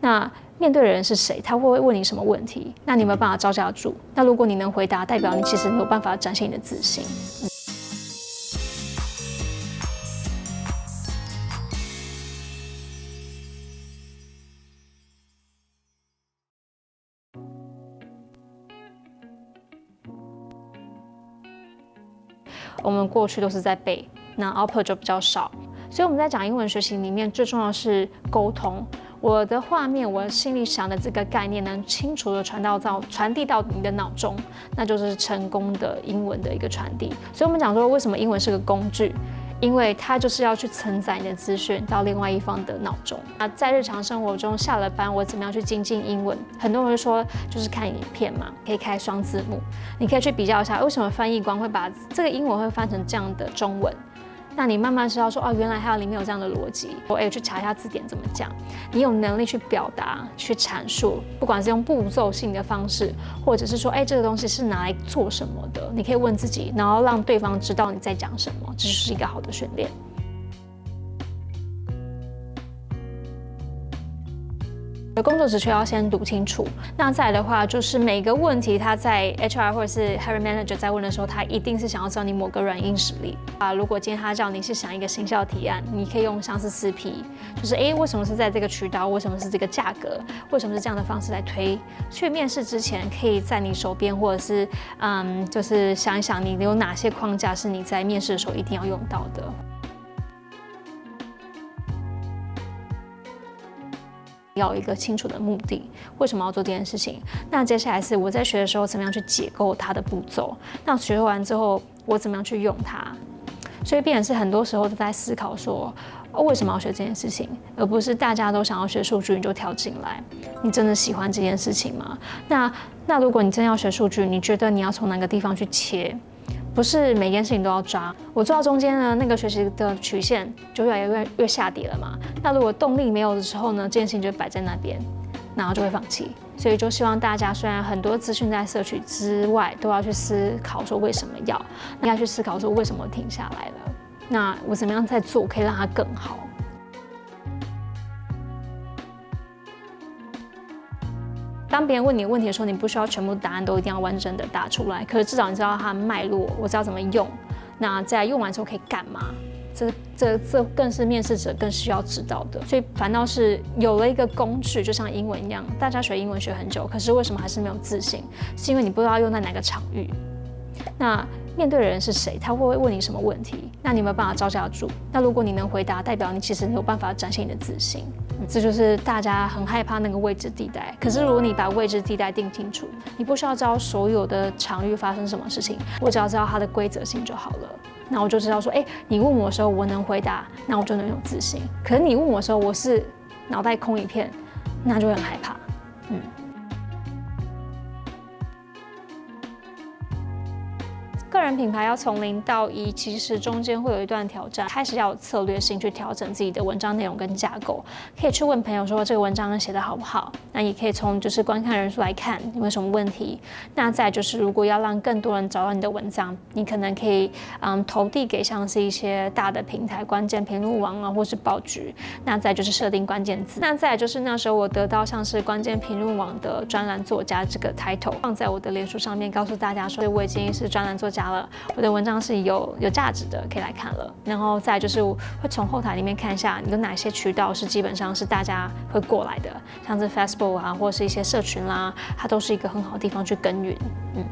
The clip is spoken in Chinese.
那面对的人是谁？他会不会问你什么问题？那你有没有办法招架住？那如果你能回答，代表你其实没有办法展现你的自信。我们过去都是在背，那 output 就比较少，所以我们在讲英文学习里面，最重要是沟通。我的画面，我心里想的这个概念，能清楚地传到到传递到你的脑中，那就是成功的英文的一个传递。所以，我们讲说，为什么英文是个工具？因为它就是要去承载你的资讯到另外一方的脑中。那在日常生活中，下了班我怎么样去精进英文？很多人说，就是看影片嘛，可以开双字幕，你可以去比较一下，为什么翻译官会把这个英文会翻成这样的中文？那你慢慢知道说，哦，原来还有里面有这样的逻辑。我哎，去查一下字典怎么讲。你有能力去表达、去阐述，不管是用步骤性的方式，或者是说，哎，这个东西是拿来做什么的？你可以问自己，然后让对方知道你在讲什么，这就是一个好的训练。工作职缺要先读清楚，那再来的话就是每个问题，他在 HR 或者是 Hiring Manager 在问的时候，他一定是想要知道你某个软硬实力啊。如果今天他叫你是想一个行销提案，你可以用像是四 P，就是诶，为什么是在这个渠道？为什么是这个价格？为什么是这样的方式来推？去面试之前，可以在你手边或者是嗯，就是想一想你有哪些框架是你在面试的时候一定要用到的。要一个清楚的目的，为什么要做这件事情？那接下来是我在学的时候，怎么样去解构它的步骤？那学完之后，我怎么样去用它？所以，变成是很多时候都在思考说，为什么要学这件事情？而不是大家都想要学数据，你就跳进来。你真的喜欢这件事情吗？那那如果你真要学数据，你觉得你要从哪个地方去切？不是每件事情都要抓，我做到中间呢，那个学习的曲线就越来越越下跌了嘛。那如果动力没有的时候呢，这件事情就摆在那边，然后就会放弃。所以就希望大家，虽然很多资讯在摄取之外，都要去思考说为什么要，应该去思考说为什么停下来了。那我怎么样在做可以让它更好？当别人问你问题的时候，你不需要全部答案都一定要完整的答出来，可是至少你知道它的脉络，我知道怎么用。那在用完之后可以干嘛？这这这更是面试者更需要知道的。所以反倒是有了一个工具，就像英文一样，大家学英文学很久，可是为什么还是没有自信？是因为你不知道用在哪个场域。那面对的人是谁？他会不会问你什么问题？那你没有办法招架住？那如果你能回答，代表你其实你有办法展现你的自信。这就是大家很害怕那个未知地带。可是如果你把未知地带定清楚，你不需要知道所有的场域发生什么事情，我只要知道它的规则性就好了。那我就知道说，哎，你问我的时候我能回答，那我就能有自信。可是你问我的时候，我是脑袋空一片，那就很害怕。品牌要从零到一，其实中间会有一段挑战。开始要有策略性去调整自己的文章内容跟架构，可以去问朋友说这个文章写的好不好？那也可以从就是观看人数来看有没有什么问题。那再就是如果要让更多人找到你的文章，你可能可以嗯投递给像是一些大的平台，关键评论网啊，或是报局。那再就是设定关键字。那再就是那时候我得到像是关键评论网的专栏作家这个 title，放在我的脸书上面，告诉大家说我已经是专栏作家。了，我的文章是有有价值的，可以来看了。然后再就是会从后台里面看一下，有哪些渠道是基本上是大家会过来的，像是 Facebook 啊，或者是一些社群啦，它都是一个很好的地方去耕耘。嗯。